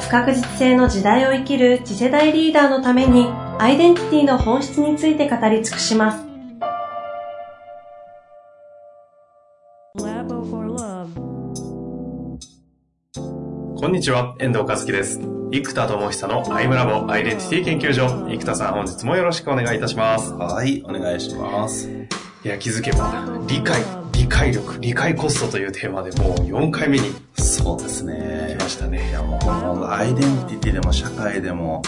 不確実性の時代を生きる次世代リーダーのためにアイデンティティの本質について語り尽くします。こんにちは、遠藤和樹です。生田智久のアイムラボアイデンティティ研究所。生田さん、本日もよろしくお願いいたします。はい、お願いします。いや、気づけば、理解、理解力、理解コストというテーマでもう4回目に。そうですね。来ましたね。いや、もうこのアイデンティティでも社会でも、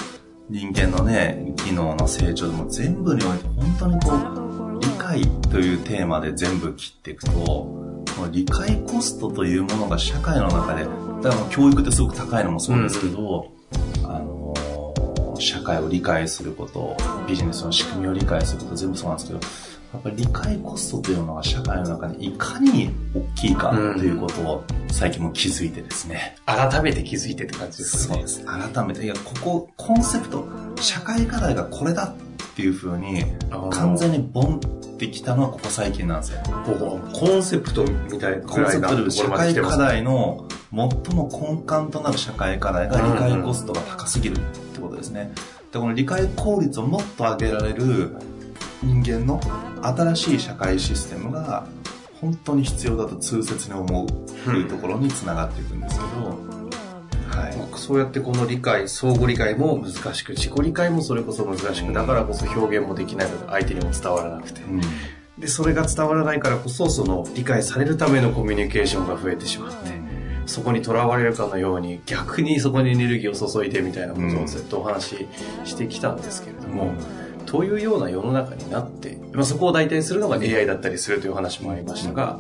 人間のね、機能の成長でも全部において本当にこう、理解というテーマで全部切っていくと、この理解コストというものが社会の中でだから教育ってすごく高いのもそうですけど、うん、あの社会を理解することビジネスの仕組みを理解すること全部そうなんですけどやっぱり理解コストというのが社会の中にいかに大きいかということを最近も気づいてですね。改めて気づいてって感じですかね。そうです。改めて。いや、ここ、コンセプト、社会課題がこれだっていうふうに、完全にボンってきたのはここ最近なんですよ。コンセプトみたいなコンセプトで社会課題の最も根幹となる社会課題が理解コストが高すぎるってことですね。で、この理解効率をもっと上げられる人間の新しい社会システムが本当に必要だと痛切に思うというところにつながっていくんですけど、はい、そうやってこの理解相互理解も難しく自己理解もそれこそ難しくだからこそ表現もできないので相手にも伝わらなくて、うん、でそれが伝わらないからこそその理解されるためのコミュニケーションが増えてしまって、そこにとらわれるかのように逆にそこにエネルギーを注いでみたいなことをずっとお話ししてきたんですけれども、うん、というような世の中になって、まあ、そこを代替するのが AI だったりするという話もありましたが、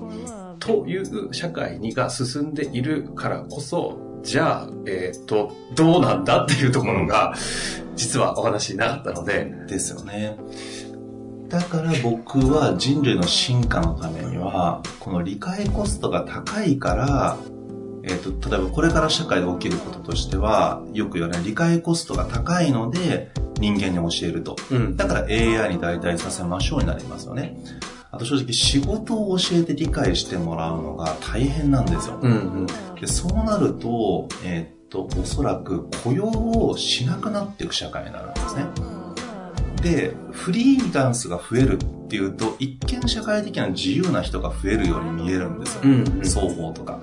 という社会にが進んでいるからこそじゃあ、えっ、ー、と、どうなんだっていうところが、実はお話になったので。ですよね。だから僕は人類の進化のためには、この理解コストが高いから、えっ、ー、と、例えばこれから社会で起きることとしては、よく言われる理解コストが高いので人間に教えると。うん、だから AI に代替させましょうになりますよね。あと正直仕事を教えて理解してもらうのが大変なんですよ。うんうん、でそうなると、えー、っと、おそらく雇用をしなくなっていく社会になるんですね。で、フリーランスが増えるっていうと、一見社会的な自由な人が増えるように見えるんですよ。うんうん、双方とか。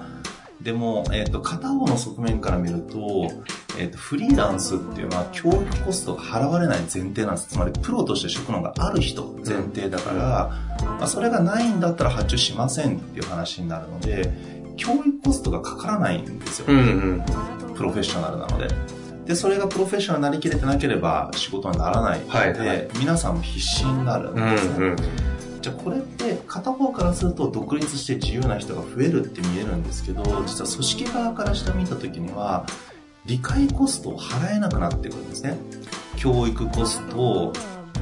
でも、えっ、ー、と、片方の側面から見ると、えっ、ー、と、フリーランスっていうのは教育コストが払われない前提なんです。つまり、プロとして職能がある人前提だから、まあ、それがないんだったら発注しませんっていう話になるので、教育コストがかからないんですよ。うんうん、プロフェッショナルなので。で、それがプロフェッショナルになりきれてなければ仕事にならないので、はいはい、皆さんも必死になるんですね。うんうんじゃあこれって片方からすると独立して自由な人が増えるって見えるんですけど実は組織側からして見た時には理解コストを払えなくなってくるんですね。教育コスト、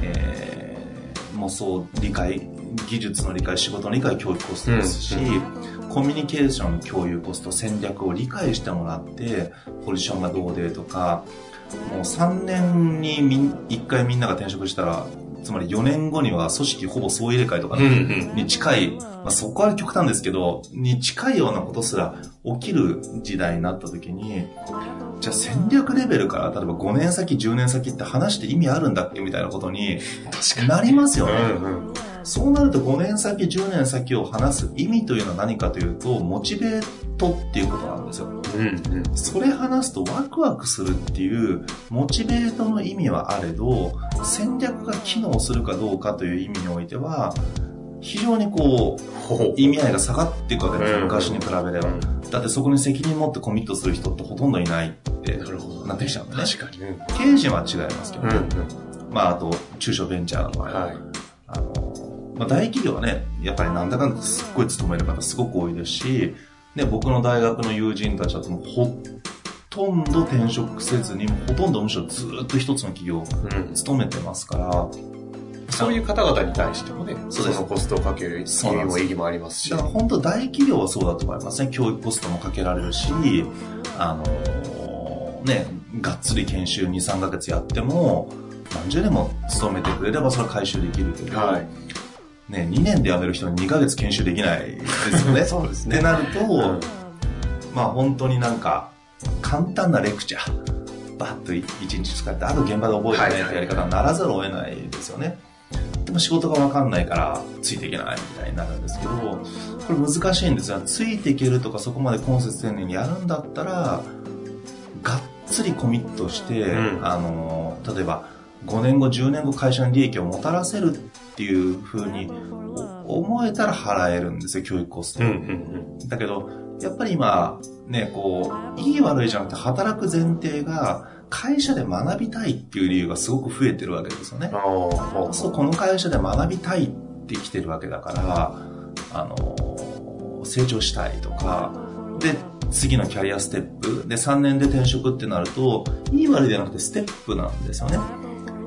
えー、もそう理解技術の理解仕事の理解教育コストですし、うん、コミュニケーション共有コスト戦略を理解してもらってポジションがどうでとかもう3年に1回みんなが転職したらつまり4年後には組織ほぼ総入れ替えとかに近い、まあ、そこは極端ですけど、に近いようなことすら起きる時代になった時に、じゃあ戦略レベルから、例えば5年先、10年先って話して意味あるんだっけみたいなことになりますよね。そうなると5年先、10年先を話す意味というのは何かというと、モチベートっていうことなんですよ。うんうん、それ話すとワクワクするっていうモチベートの意味はあれど、戦略が機能するかどうかという意味においては、非常にこう、意味合いが下がっていくわけですよ、昔に比べれば。だってそこに責任持ってコミットする人ってほとんどいないってなってきちゃうんでね。確かに。経営陣は違いますけど、うんうん、まああと中小ベンチャーの場合は、はい、あのまあ、大企業はね、やっぱりなんだかんだすっごい勤める方すごく多いですし、で、僕の大学の友人たちはもうほとんど転職せずに、ほとんどむしろずっと一つの企業を勤めてますから、そういう方々に対してもね、そのコストをかける意味も意義もありますし。だから本当大企業はそうだと思いますね。教育コストもかけられるし、あのー、ね、がっつり研修2、3ヶ月やっても、何十年も勤めてくれればそれは回収できるけど、はい、ね、2年で辞める人に2ヶ月研修できないですよね。そうですね。ってなると、うん、まあ本当になんか、簡単なレクチャー、バッと1日使って、あと現場で覚えてないってやり方にならざるを得ないですよね。でも仕事がわかんないからついていけないみたいになるんですけど、これ難しいんですよ。ついていけるとかそこまで今節丁寧にやるんだったら、がっつりコミットして、うん、あの、例えば5年後、10年後会社に利益をもたらせるっていうふうに思えたら払えるんですよ、教育コスト。うんうんうん、だけど、やっぱり今、ね、こう、いい悪いじゃなくて働く前提が、会社で学びたいっていう理由がすごく増えてるわけですよね。そう、この会社で学びたいって来てるわけだから、あの、成長したいとか、で、次のキャリアステップ、で、3年で転職ってなると、いい悪いじゃなくてステップなんですよね。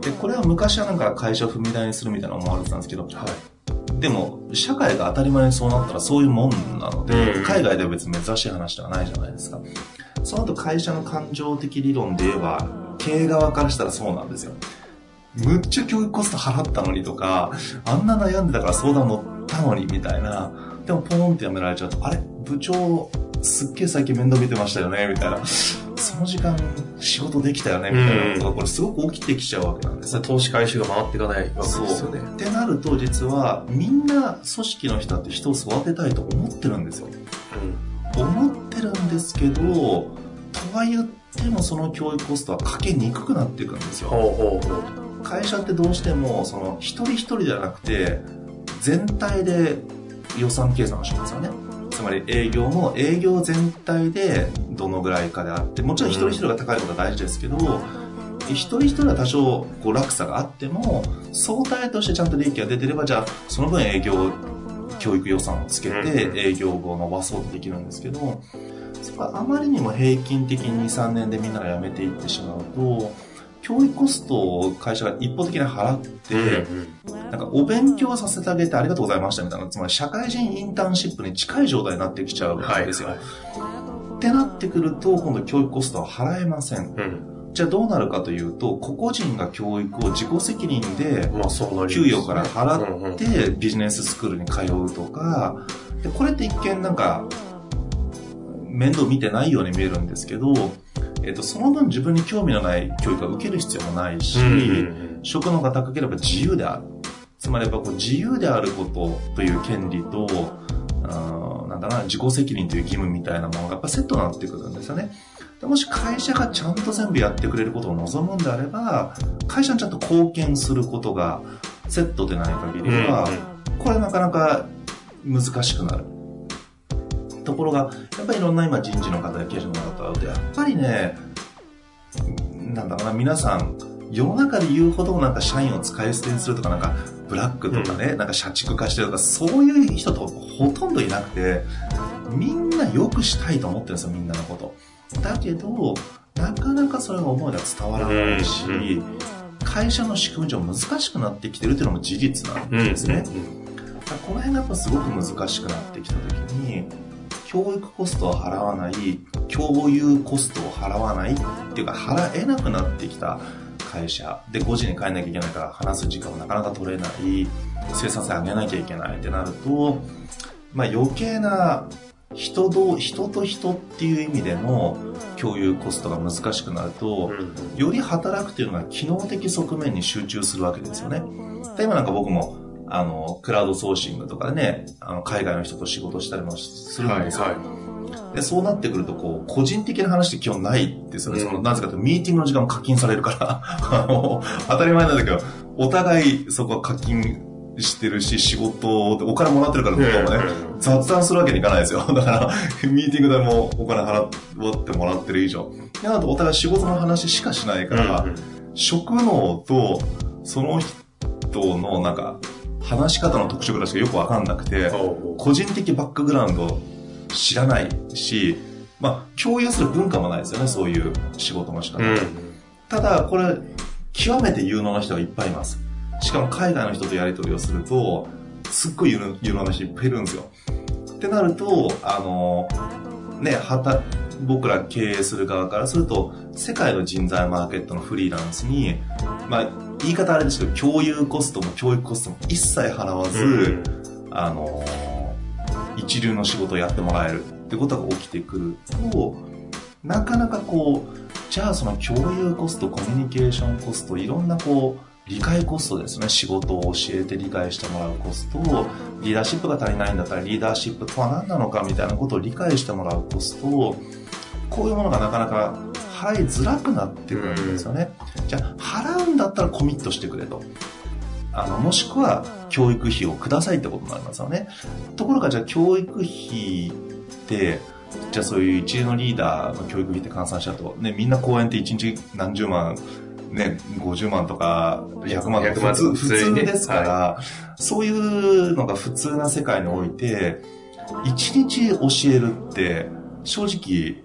で、これは昔はなんか会社を踏み台にするみたいな思われてたんですけど、はい、でも、社会が当たり前にそうなったらそういうもんなので、うん、海外では別に珍しい話ではないじゃないですか。その後会社の感情的理論で言えば、経営側からしたらそうなんですよ。むっちゃ教育コスト払ったのにとか、あんな悩んでたから相談乗ったのにみたいな。でもポーンってやめられちゃうと、あれ？部長、すっげえ最近面倒見てましたよねみたいな。その時間仕事できたよねみたいなことがこれすごく起きてきちゃうわけなんです。投資回収が回っていかないわけですよね。ってなると実はみんな組織の人って人を育てたいと思ってるんですよ。うん思ってるんですけど、とは言ってもその教育コストはかけにくくなっていくんですよ。会社ってどうしても、その一人一人じゃなくて、全体で予算計算をしますよね。つまり営業も営業全体でどのぐらいかであって、もちろん一人一人が高いことは大事ですけど、一人一人は多少こう落差があっても、相対としてちゃんと利益が出てれば、じゃあその分営業教育予算をつけて営業を伸ばそうとできるんですけど、そこはあまりにも平均的に2、3年でみんなが辞めていってしまうと、教育コストを会社が一方的に払って、なんかお勉強させてあげてありがとうございましたみたいな、つまり社会人インターンシップに近い状態になってきちゃうんですよ。はいはい、ってなってくると、今度教育コストは払えません。うん。じゃあどうなるかというと、個々人が教育を自己責任で、給与から払ってビジネススクールに通うとか、でこれって一見なんか、面倒見てないように見えるんですけど、えっ、と、その分自分に興味のない教育を受ける必要もないし、職能が高ければ自由である。つまりやっぱこう自由であることという権利と、なんだな、自己責任という義務みたいなものがやっぱセットになってくるんですよね。でもし会社がちゃんと全部やってくれることを望むんであれば、会社にちゃんと貢献することがセットでない限りは、これなかなか難しくなる。ところが、やっぱりいろんな今人事の方や経営者の方って、やっぱりね、なんだろうな、皆さん、世の中で言うほどなんか社員を使い捨てにするとか、なんかブラックとかね、うん、なんか社畜化してるとか、そういう人とほとんどいなくて、みんな良くしたいと思ってるんですよ、みんなのこと。だけど、なかなかそれが思いが伝わらないし、会社の仕組み上難しくなってきてるっていうのも事実なんですね。この辺がやっぱすごく難しくなってきた時に、教育コストを払わない、共有コストを払わないっていうか払えなくなってきた会社で5時に帰んなきゃいけないから話す時間もなかなか取れない、生産性上げなきゃいけないってなると、まあ余計な人と人と人っていう意味での共有コストが難しくなると、より働くというのが機能的側面に集中するわけですよね。今なんか僕もあの、クラウドソーシングとかでね、あの、海外の人と仕事したりもするんですよ。はいはい、でそうなってくると、こう、個人的な話って基本ないですよね。うん、その、なぜかというと、ミーティングの時間も課金されるから、あの、当たり前なんだけど、お互いそこは課金してるし、仕事でお金もらってるから向こうもね、雑談するわけにいかないですよ。だから、ミーティング代もお金払ってもらってる以上。で、あとお互い仕事の話しかしないから、職能と、その人のなんか、話し方の特徴ぐらいしかよくわかんなくて、個人的バックグラウンド知らないし、まあ、共有する文化もないですよね、そういう仕事の仕方。うん。ただ、これ、極めて有能な人がいっぱいいます。しかも海外の人とやり取りをすると、すっごい有能有能な人いっぱいいるんですよ。ってなると、あの、ね、はた、僕ら経営する側からすると、世界の人材マーケットのフリーランスに、まあ、言い方あれですけど、共有コストも教育コストも一切払わず、うんあの、一流の仕事をやってもらえるってことが起きてくると、なかなかこう、じゃあその共有コスト、コミュニケーションコスト、いろんなこう、理解コストですね。仕事を教えて理解してもらうコストを、リーダーシップが足りないんだったらリーダーシップとは何なのかみたいなことを理解してもらうコストを、こういうものがなかなか払いづらくなってくるんですよね。じゃあ、払うんだったらコミットしてくれと。あの、もしくは教育費をくださいってことになりますよね。ところがじゃあ教育費って、じゃあそういう一流のリーダーの教育費って換算しちゃうと、ね、みんな講演って1日何十万、ね、50万とか100万と100か普通普通ですから、そういうのが普通な世界において、1日教えるって、正直、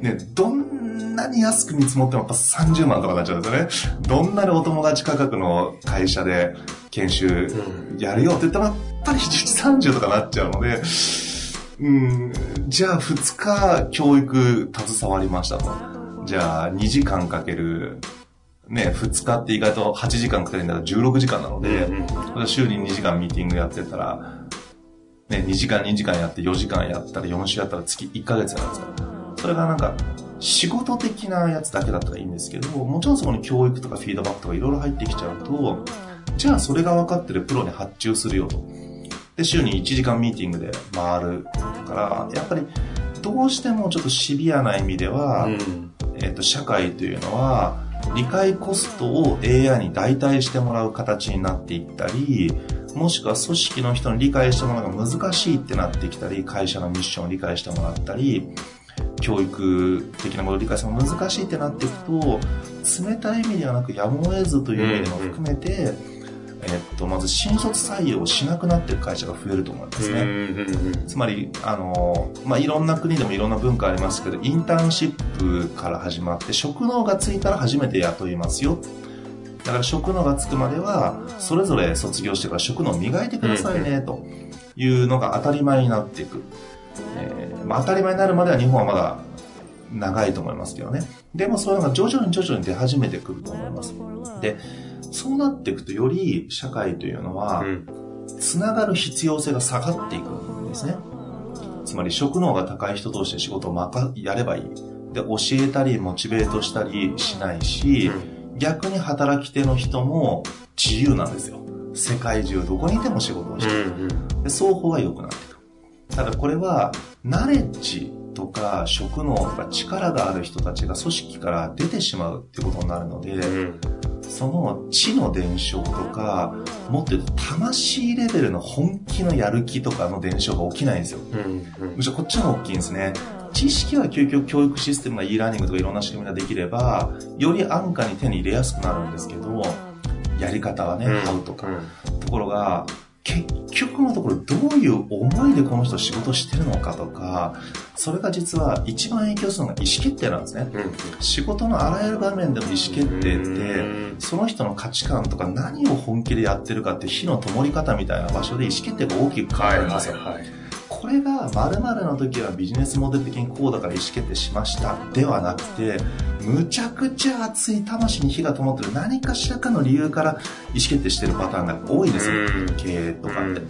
ね、どんなに安く見積もってもやっぱ30万とかになっちゃうんですよね。どんなにお友達価格の会社で研修うんやるよって言ったら、やっぱり1日30とかなっちゃうので、うん、じゃあ2日教育携わりましたと。じゃあ2時間かける、ね、2日って意外と8時間かけるんだから16時間なので、うん週に2時間ミーティングやってたら、ね、2時間2時間やって4時間やったら4週やったら月1ヶ月なんですから。それがなんか、仕事的なやつだけだったらいいんですけど、もちろんそこに教育とかフィードバックとかいろいろ入ってきちゃうと、じゃあそれが分かってるプロに発注するよと。で、週に1時間ミーティングで回るから、やっぱりどうしてもちょっとシビアな意味では、うんえっと社会というのは理解コストを AI に代替してもらう形になっていったりもしくは組織の人に理解してもらうのが難しいってなってきたり会社のミッションを理解してもらったり教育的なものを理解するのが難しいってなっていくと冷たい意味ではなくやむを得ずという意味でも含めて、えっと、まず新卒採用をしなくなっている会社が増えると思いますね。うんつまり、あの、まあ、いろんな国でもいろんな文化ありますけど、インターンシップから始まって、職能がついたら初めて雇いますよ。だから職能がつくまでは、それぞれ卒業してから職能を磨いてくださいね、というのが当たり前になっていく。えーまあ、当たり前になるまでは日本はまだ長いと思いますけどね。でもそういうのが徐々に徐々に出始めてくると思います。で、そうなっていくとより社会というのは、うんつながる必要性が下がっていくんですね。つまり職能が高い人同士で仕事をまかやればいい。で、教えたり、モチベートしたりしないし、逆に働き手の人も自由なんですよ。世界中どこにいても仕事をしてる。で双方が良くなっていく。ただこれは、ナレッジとか職能とか力がある人たちが組織から出てしまうってことになるので、うんその知の伝承とか、もっと言うと魂レベルの本気のやる気とかの伝承が起きないんですよ。うんむしろこっちの方が大きいんですね。知識は究極教育システムが e ラーニングとかいろんな仕組みができれば、より安価に手に入れやすくなるんですけど、やり方はね、うんハウとか。ところが、結局のところどういう思いでこの人仕事してるのかとか、それが実は一番影響するのが意思決定なんですね。仕事のあらゆる場面での意思決定って、その人の価値観とか何を本気でやってるかって火の灯り方みたいな場所で意思決定が大きく変わるんですよ。はいこれが〇〇の時はビジネスモデル的にこうだから意思決定しましたではなくて、むちゃくちゃ熱い魂に火が灯ってる何かしらかの理由から意思決定してるパターンが多いですよ。うん経営とかって。うん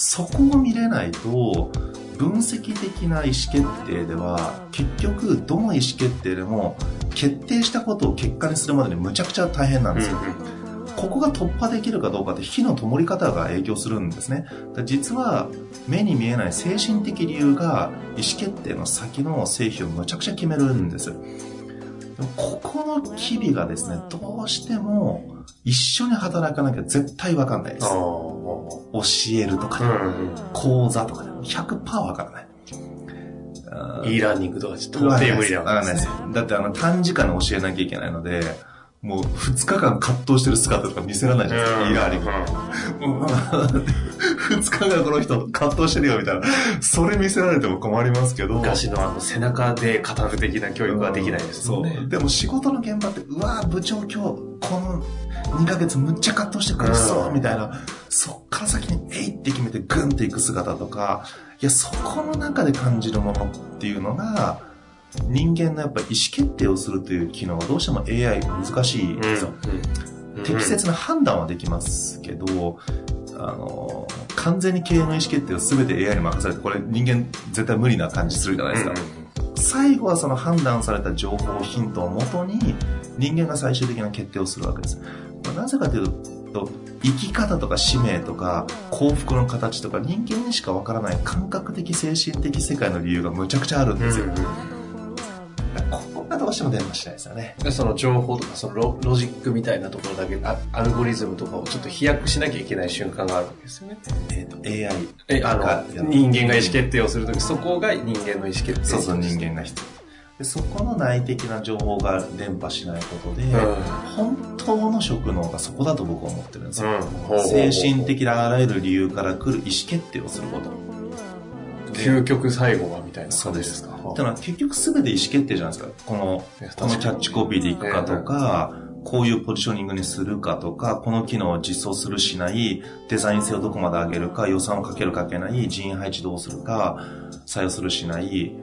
そこを見れないと、分析的な意思決定では、結局、どの意思決定でも、決定したことを結果にするまでにむちゃくちゃ大変なんですよ。ここが突破できるかどうかって火の灯り方が影響するんですね。実は目に見えない精神的理由が意思決定の先の成否をむちゃくちゃ決めるんです。でもここの機微がですね、どうしても一緒に働かなきゃ絶対わかんないです。あ教えるとか、あ講座とかでも100%わからない。e ラーニングとかちょっと無理だわかんないです。だってあの短時間で教えなきゃいけないので、もう2日間葛藤してる姿とか見せられないじゃないですか、イラーリング。2日間この人葛藤してるよみたいな。それ見せられても困りますけど。昔のあの背中で語る的な教育はできないですもんね。そう。でも仕事の現場って、うわ部長今日、この2ヶ月むっちゃ葛藤して苦しそうみたいな、そっから先にえいって決めてグンっていく姿とか、いや、そこの中で感じるものっていうのが、人間のやっぱ意思決定をするという機能はどうしても AI 難しいんですよ。うんうん、適切な判断はできますけど、あの、完全に経営の意思決定を全て AI に任されて、これ人間絶対無理な感じするじゃないですか。うん、最後はその判断された情報、ヒントをもとに人間が最終的な決定をするわけです。なぜかというと、生き方とか使命とか幸福の形とか人間にしかわからない感覚的精神的世界の理由がむちゃくちゃあるんですよ。うんここがどうしても電話したいですよね。その情報とかそのロロジックみたいなところだけあ、アルゴリズムとかをちょっと飛躍しなきゃいけない瞬間があるわけですよね。えっ、ー、と、AI。え、あの、人間が意思決定をするとき、そこが人間の意思決定。そうそう、人間が必要。でそこの内的な情報が伝播しないことで、うん、本当の職能がそこだと僕は思ってるんですよ、うん、精神的なあらゆる理由から来る意思決定をすること究極最後はみたいな感じですか？ってのは結局全て意思決定じゃないですか。この、このキャッチコピーでいくかとか、こういうポジショニングにするかとか、この機能を実装するしない、デザイン性をどこまで上げるか、予算をかけるかけない、人員配置どうするか、採用するしない、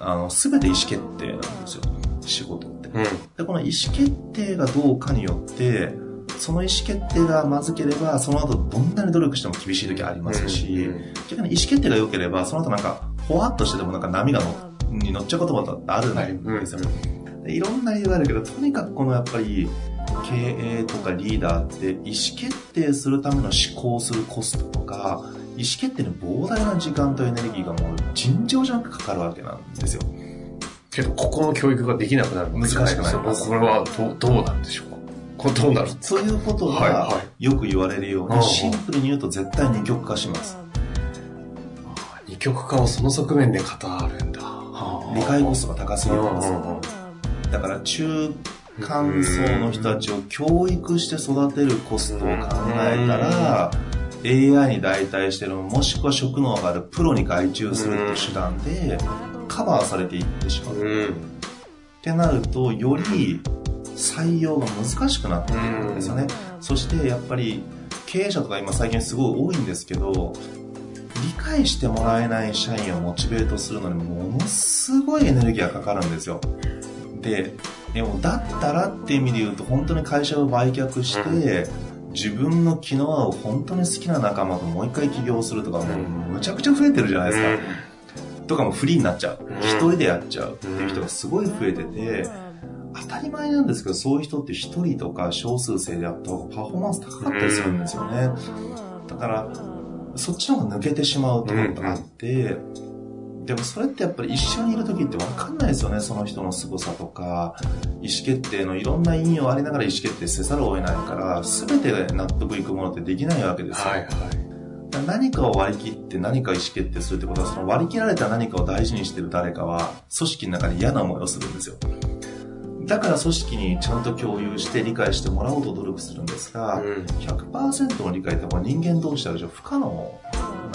あの、全て意思決定なんですよ。仕事って。うん、で、この意思決定がどうかによって、その意思決定がまずければ、その後どんなに努力しても厳しい時ありますし、うん、逆に意思決定が良ければ、その後なんか、ほわっとしててもなんか波がに乗っちゃうこともあるんですよ、はい、いろんな理由があるけど、とにかくこのやっぱり、経営とかリーダーって意思決定するための思考するコストとか、意思決定に膨大な時間とエネルギーがもう尋常じゃなくかかるわけなんですよ。けど、ここの教育ができなくなる難しくなります。これはどうどうなんでしょうか？これどうなるそういうことがよく言われるように、シンプルに言うと絶対二極化します。二極化をその側面で語るんだ。理解コストが高すぎるんですよ。だから中間層の人たちを教育して育てるコストを考えたら、AI に代替してるもしくは職能があるプロに外注するって手段でカバーされていってしまう。ってなると、より採用が難しくなっているんですよね。そしてやっぱり経営者とか今最近すごい多いんですけど、理解してもらえない社員をモチベートするのにものすごいエネルギーがかかるんですよ。で、でもだったらっていう意味で言うと本当に会社を売却して、自分の気の合う本当に好きな仲間ともう一回起業するとかもうむちゃくちゃ増えてるじゃないですか。とかもフリーになっちゃう。一人でやっちゃうっていう人がすごい増えてて、当たり前なんですけど、そういう人って一人とか少数制でやった方がパフォーマンス高かったりするんですよね。だから、そっちの方が抜けてしまうところがあって、でもそれってやっぱり一緒にいる時って分かんないですよね、その人の凄さとか、意思決定のいろんな意味をありながら意思決定せざるを得ないから、全てが納得いくものってできないわけですよ。はいはい何かを割り切って何か意思決定するってことは、その割り切られた何かを大事にしてる誰かは、組織の中で嫌な思いをするんですよ。だから組織にちゃんと共有して理解してもらおうと努力するんですが、うん、100%の理解ってもう人間同士である以上不可能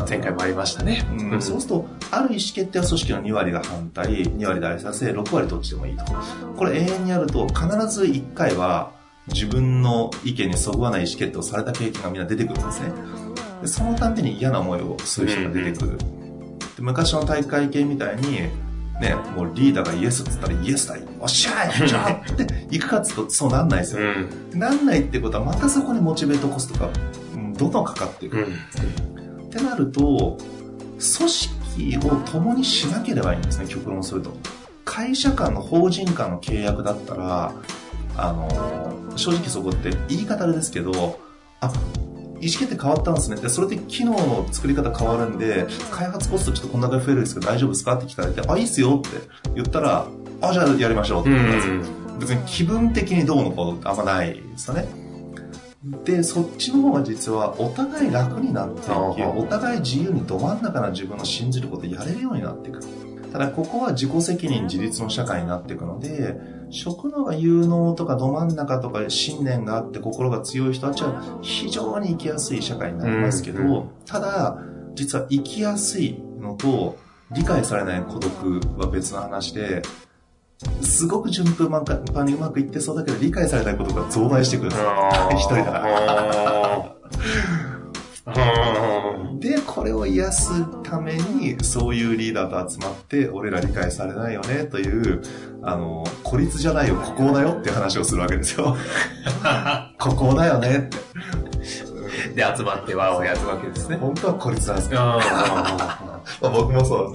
前回もありましたね。うん、そうすると、ある意思決定は組織の2割が反対、2割大賛成、6割どっちでもいいと。これ永遠にやると、必ず1回は自分の意見にそぐわない意思決定をされた経験がみんな出てくるんですね。でそのために嫌な思いをする人が出てくる。で昔の大会系みたいに、ね、もうリーダーがイエスって言ったらイエスだよ。おっしゃいじゃあって行くかっつうとそうなんないですよ、うん。なんないってことはまたそこにモチベートコストがどんどんかかっていく。うん、ってなると、組織を共にしなければいいんですね、極論すると。会社間の法人間の契約だったら、あの、正直そこって言い方ですけど、あ、意思決定変わったんですね。で、それで機能の作り方変わるんで、開発コストちょっとこんなに増えるんですけど大丈夫ですか？って聞かれて、あ、いいっすよって言ったら、あ、じゃあやりましょうって言ったんですよ。別に気分的にどうのこうのってあんまないですよね。で、そっちの方が実はお互い楽になっていき、お互い自由にど真ん中な自分の信じることをやれるようになっていく。ただここは自己責任自立の社会になっていくので、職能が有能とかど真ん中とか信念があって心が強い人たちは非常に生きやすい社会になりますけど、うんただ、実は生きやすいのと理解されない孤独は別の話で、すごく順風満帆にうまくいってそうだけど理解されないことが増大してくるんですよ。一人だから。で、これを癒すために、そういうリーダーと集まって、俺ら理解されないよね、という、あの、孤立じゃないよ、孤高だよって話をするわけですよ。孤高だよねって。で、集まって輪をやるわけですね。本当は孤立なんですよ。あ まあ僕もそ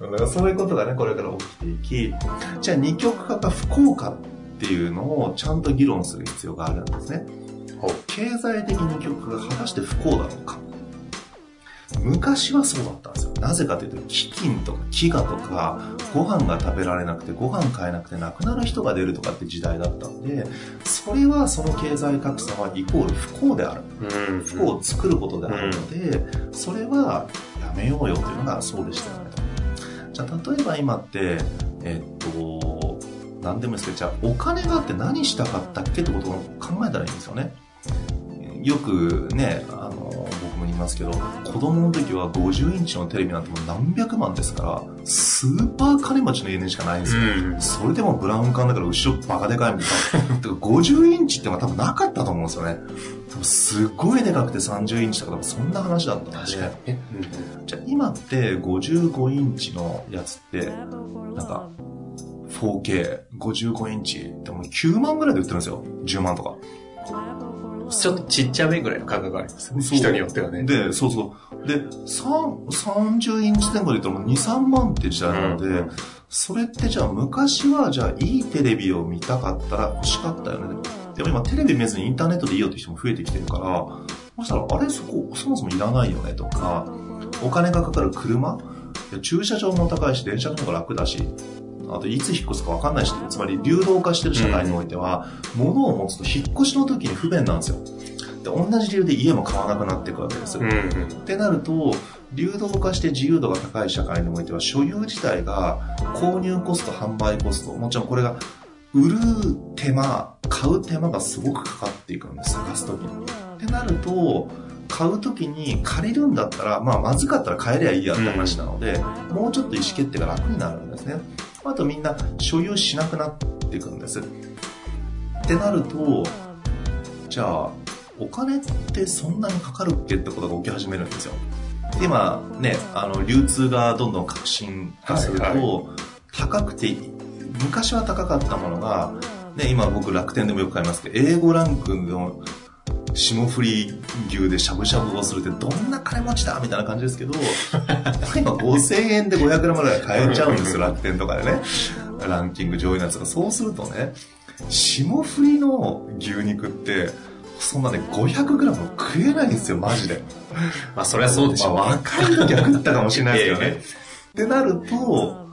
う。だからそういうことがね、これから起きていき、じゃあ二極化か不幸かっていうのをちゃんと議論する必要があるんですね。経済的二極化が果たして不幸なのか。昔はそうだったんですよ。なぜかというと、飢饉とか飢餓とか、ご飯が食べられなくて、ご飯買えなくて亡くなる人が出るとかって時代だったんで、それはその経済格差はイコール不幸である。うん不幸を作ることであるので、それはやめようよというのがそうでしたよねと。じゃあ例えば今って、えっと、何でもいいですけど、じゃあお金があって何したかったっけってことを考えたらいいんですよね。よくね、も言いますけど、子供の時は50インチのテレビなんてもう何百万ですから、スーパー金持ちの家にしかないんですよ。うんそれでもブラウン管だから後ろバカでかいみたいな。てか50インチってのは多分なかったと思うんですよね。多分すっごいでかくて30インチとか多分そんな話だったんで。確かにね。じゃあ今って55インチのやつって、なんか 4K、55インチってもう9万ぐらいで売ってるんですよ。10万とか。ちょっとちっちゃめぐらいの感覚がありますよね。人によってはね。で、そうそう。で、3 30インチ前後で言ったらもう2、3万って時代なので、うんそれってじゃあ昔はじゃあいいテレビを見たかったら欲しかったよね。でも今テレビ見ずにインターネットでいいよって人も増えてきてるから、そしたらあれそこそもそもいらないよねとか、お金がかかる車？駐車場も高いし電車の方が楽だし、あといつ引っ越すか分かんないし、つまり流動化してる社会においては、物を持つと引っ越しの時に不便なんですよ。で、同じ理由で家も買わなくなっていくわけです。うんうん。ってなると、流動化して自由度が高い社会においては、所有自体が購入コスト、販売コスト、もちろんこれが売る手間、買う手間がすごくかかっていくんです、探すときに。ってなると、買うときに借りるんだったら、まあ、まずかったら買えりゃいいやって話なので、もうちょっと意思決定が楽になるんですね。あとみんな所有しなくなっていくんです。ってなると、じゃあ、お金ってそんなにかかるっけってことが起き始めるんですよ。で今ね、あの、流通がどんどん革新化すると、はい高くて、昔は高かったものが、ね、今僕楽天でもよく買いますけど、英語ランクの霜降り牛でしゃぶしゃぶをするってどんな金持ちだみたいな感じですけど、今5000円で 500g ぐらい買えちゃうんですよ、楽天とかでね。ランキング上位のやつが。そうするとね、霜降りの牛肉って、そんなね、500g 食えないんですよ、マジで。まあ、そりゃそうでしょうね。まあ、若い時は食ったかもしれないですけど えね。ってなると、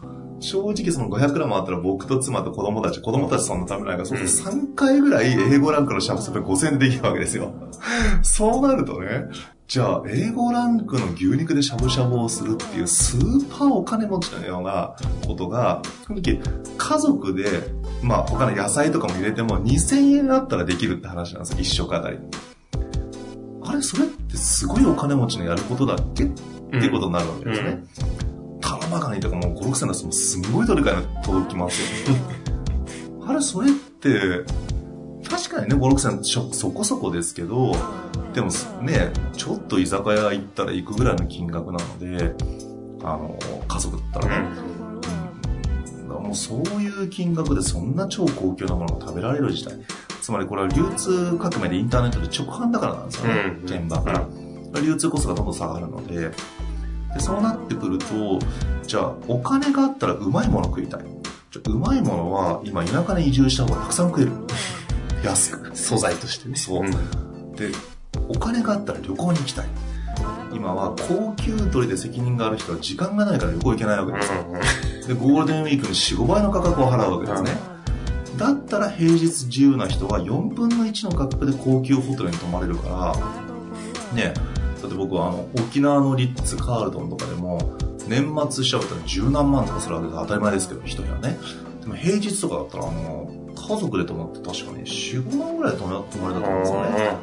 正直その 500g あったら僕と妻と子供たち、子供たちそんな食べないから、そうすると3回ぐらい英語ランクのシャブスプ5000円でできるわけですよ。そうなるとね、じゃあ、英語ランクの牛肉でしゃぶしゃぶをするっていうスーパーお金持ちのようなことが、その時、家族で、まあ他の野菜とかも入れても2000円あったらできるって話なんですよ、一食あたり。あれ、それってすごいお金持ちのやることだっけ？っていうことになるわけですね。タラバガニとかもう5、6千出すとすんごい取り替えの届きますよ。あれ、それって、確かにね、5、6千そそこそこですけど、でもね、ちょっと居酒屋行ったら行くぐらいの金額なので、あの、家族だったらね。もうそういう金額でそんな超高級なものが食べられる時代。つまりこれは流通革命でインターネットで直販だからなんですよね、うん現場から。流通コストがどんどん下がるので、でそうなってくると、じゃあお金があったらうまいもの食いたい。じゃあうまいものは今田舎に移住した方がたくさん食える。安く。素材としてね。そう。んで、お金があったら旅行に行きたい。今は高級鳥で責任がある人は時間がないから旅行行けないわけですよ。で、ゴールデンウィークに4、5倍の価格を払うわけですね。だったら平日自由な人は4分の1の価格で高級ホテルに泊まれるから、ね、だって僕はあの、沖縄のリッツ・カールトンとかでも、年末調べたら十何万とかするわけで当たり前ですけど、一部屋ね。でも平日とかだったら、あの、家族で泊まって確かに4、5万ぐらい泊まれたと思うんですよね。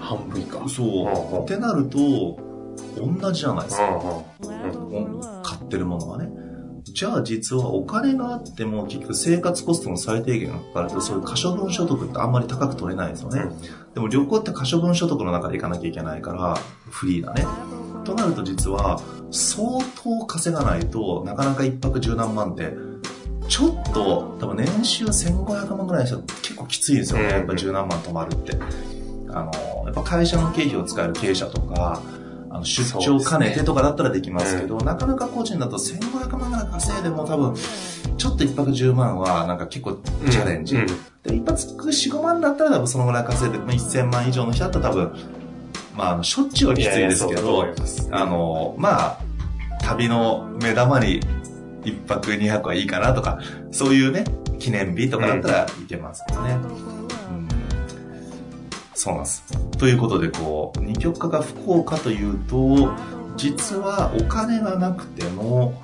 半分以下。そう。ってなると、同じじゃないですか。うん買ってるものはね。じゃあ実はお金があっても結局生活コストの最低限がかかるとそういう可処分所得ってあんまり高く取れないんですよね。でも旅行って可処分所得の中で行かなきゃいけないからフリーだね。となると実は相当稼がないとなかなか一泊十何万ってちょっと多分年収1500万ぐらいの人は結構きついですよね。やっぱ十何万泊まるって。あの、やっぱ会社の経費を使える経営者とか、あの出張兼ねてとかだったらできますけど、なかなか個人だと1500万ぐらい稼いでも多分、ちょっと一泊10万はなんか結構チャレンジ。うんで、一発4、5万だったら多分そのぐらい稼いで、まあ、1000万以上の人だったら多分、まあ、あの、しょっちゅうはきついですけど、あの、まあ、旅の目玉に一泊二泊はいいかなとか、そういうね、記念日とかだったらいけますよね。そうなんです。ということで、こう、二極化が不幸かというと、実はお金がなくても、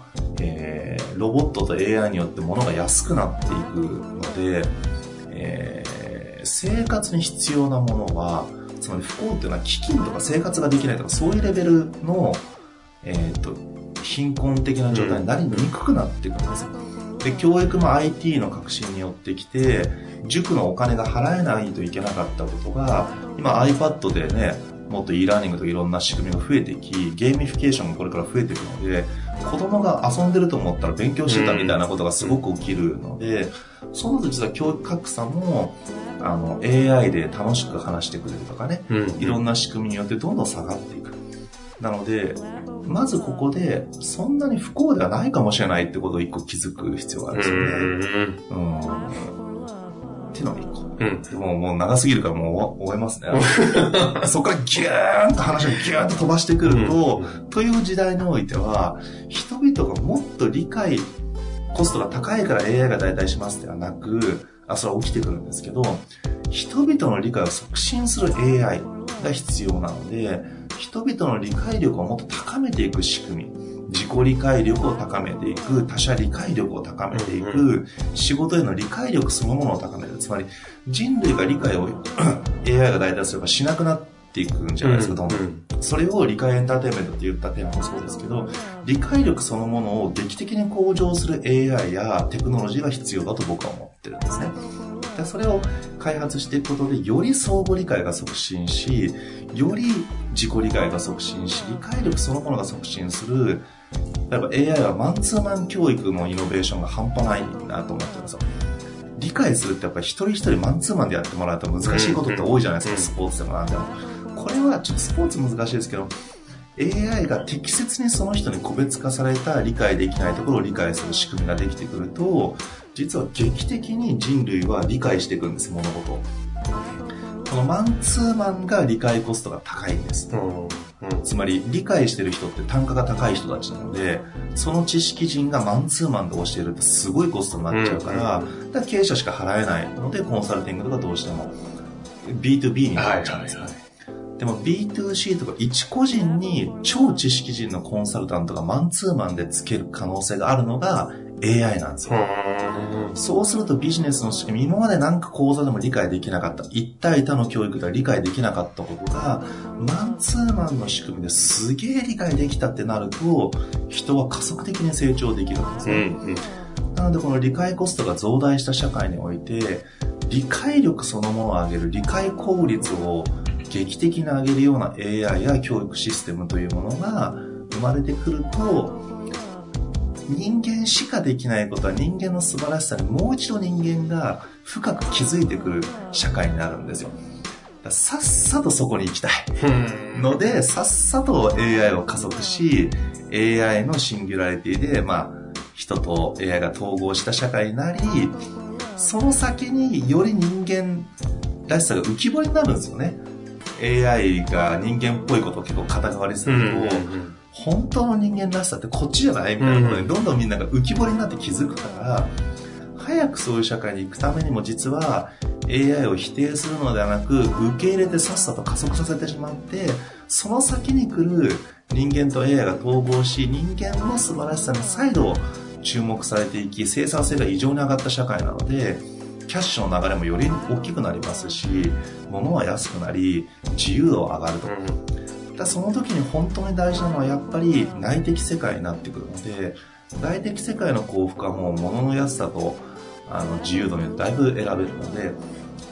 えーロボットと AI によって物が安くなっていくので、えー生活に必要なものは、つまり不幸っていうのは飢饉とか生活ができないとか、そういうレベルの、えーっと、貧困的な状態になりにくくなっていくんですよ。で、教育も IT の革新によってきて、塾のお金が払えないといけなかったことが、今 iPad でね、もっと e ラーニングとかいろんな仕組みが増えてき、ゲーミフィケーションがこれから増えていくので、子供が遊んでると思ったら勉強してたみたいなことがすごく起きるので、そうなると実は教育格差も、あの、AI で楽しく話してくれるとかね、うんいろんな仕組みによってどんどん下がっていく。なので、まずここで、そんなに不幸ではないかもしれないってことを一個気づく必要があるんですよね。うん。っていうのが一個。うんでももう長すぎるからもう終えますね。そこからギューンと話をギューンと飛ばしてくると、という時代においては、人々がもっと理解、コストが高いから AI が代替しますではなく、あ、それは起きてくるんですけど、人々の理解を促進する AI が必要なので、人々の理解力をもっと高めていく仕組み、自己理解力を高めていく、他者理解力を高めていく、仕事への理解力そのものを高める。つまり、人類が理解を AI が代替すればしなくなっていくんじゃないですか、どんどん。それを理解エンターテインメントって言ったテーマもそうですけど、理解力そのものを劇的に向上する AI やテクノロジーが必要だと僕は思ってるんですね。でそれを開発していくことで、より相互理解が促進し、より自己理解が促進し、理解力そのものが促進する、例えば AI はマンツーマン教育のイノベーションが半端ないなと思ってるんですよ。理解するってやっぱり一人一人マンツーマンでやってもらうと難しいことって多いじゃないですか、うんスポーツでもなんでも。これはちょっとスポーツ難しいですけど、AI が適切にその人に個別化された理解できないところを理解する仕組みができてくると、実は劇的に人類は理解していくんです、物事を。このマンツーマンが理解コストが高いんです。うんうんつまり理解してる人って単価が高い人たちなので、その知識人がマンツーマンで教えるってすごいコストになっちゃうから、だから経営者しか払えないので、コンサルティングとかどうしても B2B になっちゃうんですよ。でも B2C とか一個人に超知識人のコンサルタントがマンツーマンでつける可能性があるのが AI なんですよ。そうするとビジネスの仕組み、今までなんか講座でも理解できなかった、一対多の教育では理解できなかったことが、マンツーマンの仕組みですげえ理解できたってなると、人は加速的に成長できるんですうね。んなのでこの理解コストが増大した社会において、理解力そのものを上げる、理解効率を劇的に上げるような AI や教育システムというものが生まれてくると、人間しかできないことは人間の素晴らしさにもう一度人間が深く気づいてくる社会になるんですよ。さっさとそこに行きたい。うんので、さっさと AI を加速し、AI のシンギュラリティで、まあ、人と AI が統合した社会になり、その先により人間らしさが浮き彫りになるんですよね。AI が人間っぽいことを結構肩代わりすると、本当の人間らしさってこっちじゃないみたいなことにどんどんみんなが浮き彫りになって気づくから、早くそういう社会に行くためにも実は AI を否定するのではなく、受け入れてさっさと加速させてしまって、その先に来る人間と AI が統合し、人間の素晴らしさに再度注目されていき、生産性が異常に上がった社会なので、キャッシュの流れもより大きくなりますし、物は安くなり、自由度は上がると。うん、だその時に本当に大事なのはやっぱり内的世界になってくるので、外的世界の幸福はもう物の安さとあの自由度によってだいぶ選べるので、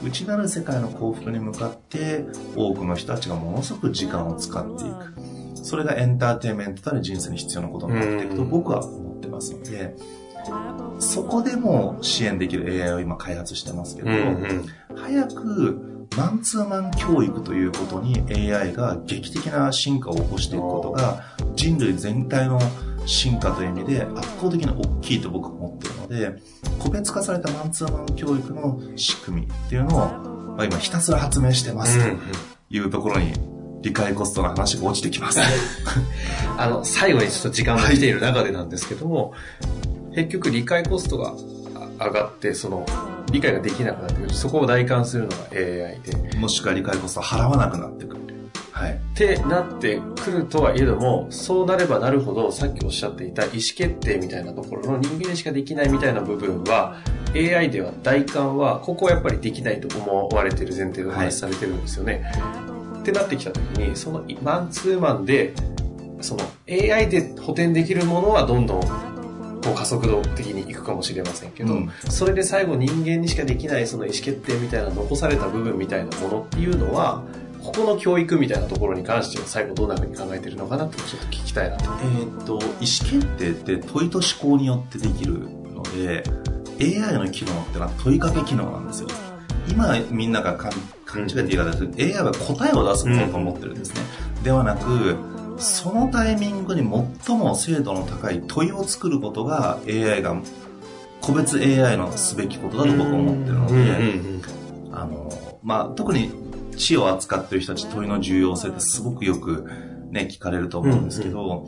内なる世界の幸福に向かって多くの人たちがものすごく時間を使っていく。それがエンターテインメントたる人生に必要なことになっていくと僕は思ってますので、そこでも支援できる AI を今開発してますけど、うんうん、早くマンツーマン教育ということに AI が劇的な進化を起こしていくことが人類全体の進化という意味で圧倒的に大きいと僕は思っているので、個別化されたマンツーマン教育の仕組みっていうのを、まあ、今ひたすら発明してますというところに理解コストの話が落ちてきます。あの、最後にちょっと時間が来ている中でなんですけども、結局理解コストが上がって、その、理解ができなくなってくる。そこを代換するのが AI で。もしくは理解コストを払わなくなってくる。はい。ってなってくるとはいえども、そうなればなるほど、さっきおっしゃっていた意思決定みたいなところの人間にしかできないみたいな部分は、AI では代換は、ここはやっぱりできないと思われてる前提でお話しされてるんですよね。はい、ってなってきた時に、そのマンツーマンで、その AI で補填できるものはどんどんこう加速度的にいくかもしれませんけど、うん、それで最後人間にしかできないその意思決定みたいな残された部分みたいなものっていうのは、ここの教育みたいなところに関しては最後どんなふうに考えてるのかなってちょっと聞きたいなと。えっ、と、意思決定って問いと思考によってできるので、AI の機能ってのは問いかけ機能なんですよ。今みんなが勘違いって言い方する AI は答えを出すものと思ってるんですね。うん、ではなく、そのタイミングに最も精度の高い問いを作ることが AI が個別 AI のすべきことだと僕は思ってるので、あの、まあ、特に知を扱ってる人たち問いの重要性ってすごくよくね、聞かれると思うんですけど、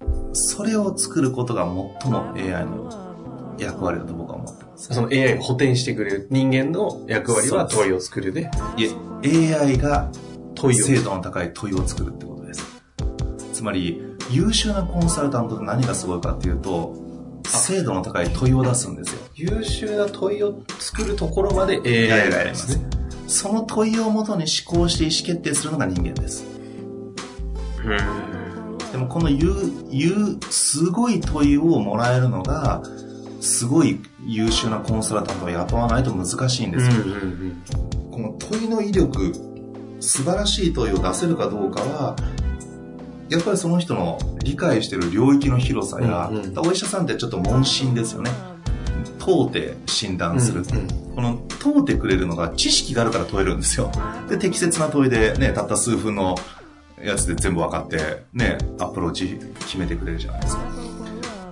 うんうん、それを作ることが最も AI の役割だと僕は思ってます。その AI を補填してくれる人間の役割は問いを作るで。いえ、AI が問い精度の高い問いを作るってこと。つまり、優秀なコンサルタントって何がすごいかっていうと、精度の高い問いを出すんですよ。優秀な問いを作るところまで AI がやりますね。その問いをもとに思考して意思決定するのが人間です。でもこの言う、言う、すごい問いをもらえるのが、すごい優秀なコンサルタントを雇わないと難しいんですよ。この問いの威力、素晴らしい問いを出せるかどうかは、やっぱりその人の理解してる領域の広さや、うんうん、お医者さんってちょっと問診ですよね。問うて診断する、うんうん、この問うてくれるのが知識があるから問えるんですよ。で適切な問いでねたった数分のやつで全部分かってねアプローチ決めてくれるじゃないですか。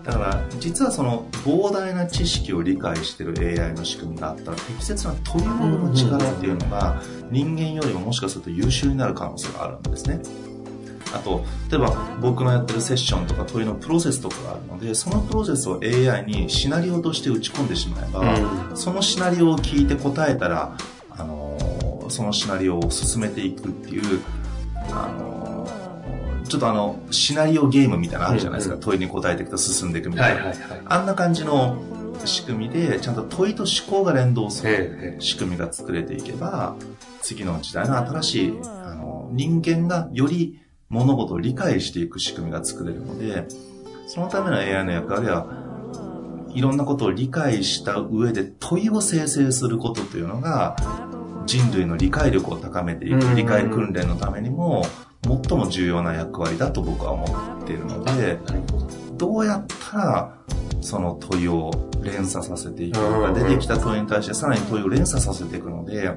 だから実はその膨大な知識を理解してる AI の仕組みがあったら適切な問い物の力っていうのが人間よりももしかすると優秀になる可能性があるんですねあと、例えば僕のやってるセッションとか問いのプロセスとかがあるので、そのプロセスを AI にシナリオとして打ち込んでしまえば、うん、そのシナリオを聞いて答えたら、あのー、そのシナリオを進めていくっていう、あのー、ちょっとあの、シナリオゲームみたいなのあるじゃないですか。うんうん、問いに答えていくと進んでいくみたいな。はいはいはい、あんな感じの仕組みで、ちゃんと問いと思考が連動する仕組みが作れていけば、次の時代の新しい、あの、人間がより物事を理解していく仕組みが作れるので、そのための AI の役割は、いろんなことを理解した上で問いを生成することというのが、人類の理解力を高めていく、理解訓練のためにも、最も重要な役割だと僕は思っているので、どうやったら、その問いを連鎖させていくのか、出てきた問いに対してさらに問いを連鎖させていくので、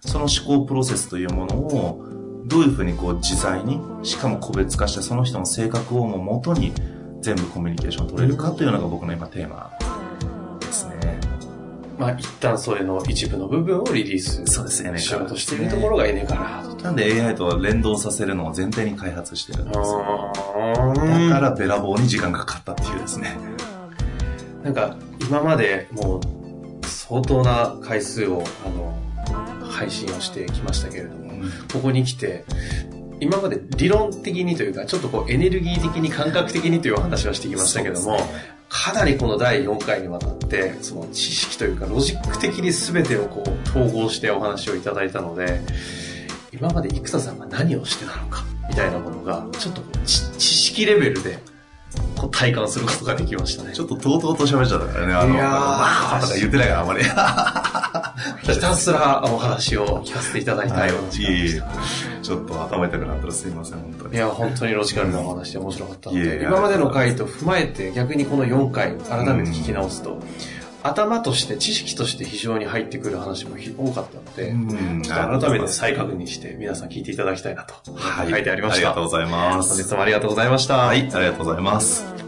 その思考プロセスというものをどういうふうにこう自在に、しかも個別化してその人の性格をももとに全部コミュニケーションを取れるかというのが僕の今テーマですね。まあ一旦それの一部の部分をリリースそうですね、しようとしているところがエネカラードなんで AI と連動させるのを前提に開発してるんですだからべらぼうに時間がかかったっていうですね。なんか今までもう相当な回数をあの配信をしてきましたけれども、ここに来て、今まで理論的にというか、ちょっとこうエネルギー的に感覚的にというお話はしてきましたけども、かなりこの第4回にわたって、その知識というかロジック的に全てをこう統合してお話をいただいたので、今まで生田さんが何をしてたのか、みたいなものが、ちょっと知識レベルでこう体感することができましたね。ちょっととうとうと喋っちゃったからね、あの、いやー、とか言ってないからあんまり。ひたすらお話を聞かせていただいたような時間でした。ちょっと頭痛くなったらすいません、本当に。いや、本当にロジカルなお話で面白かったので、今までの回と踏まえて逆にこの4回改めて聞き直すと、頭として知識として非常に入ってくる話も多かったので、改めて再確認して皆さん聞いていただきたいなと、はい、書いてありました。ありがとうございます。本日もありがとうございました。はい、ありがとうございます。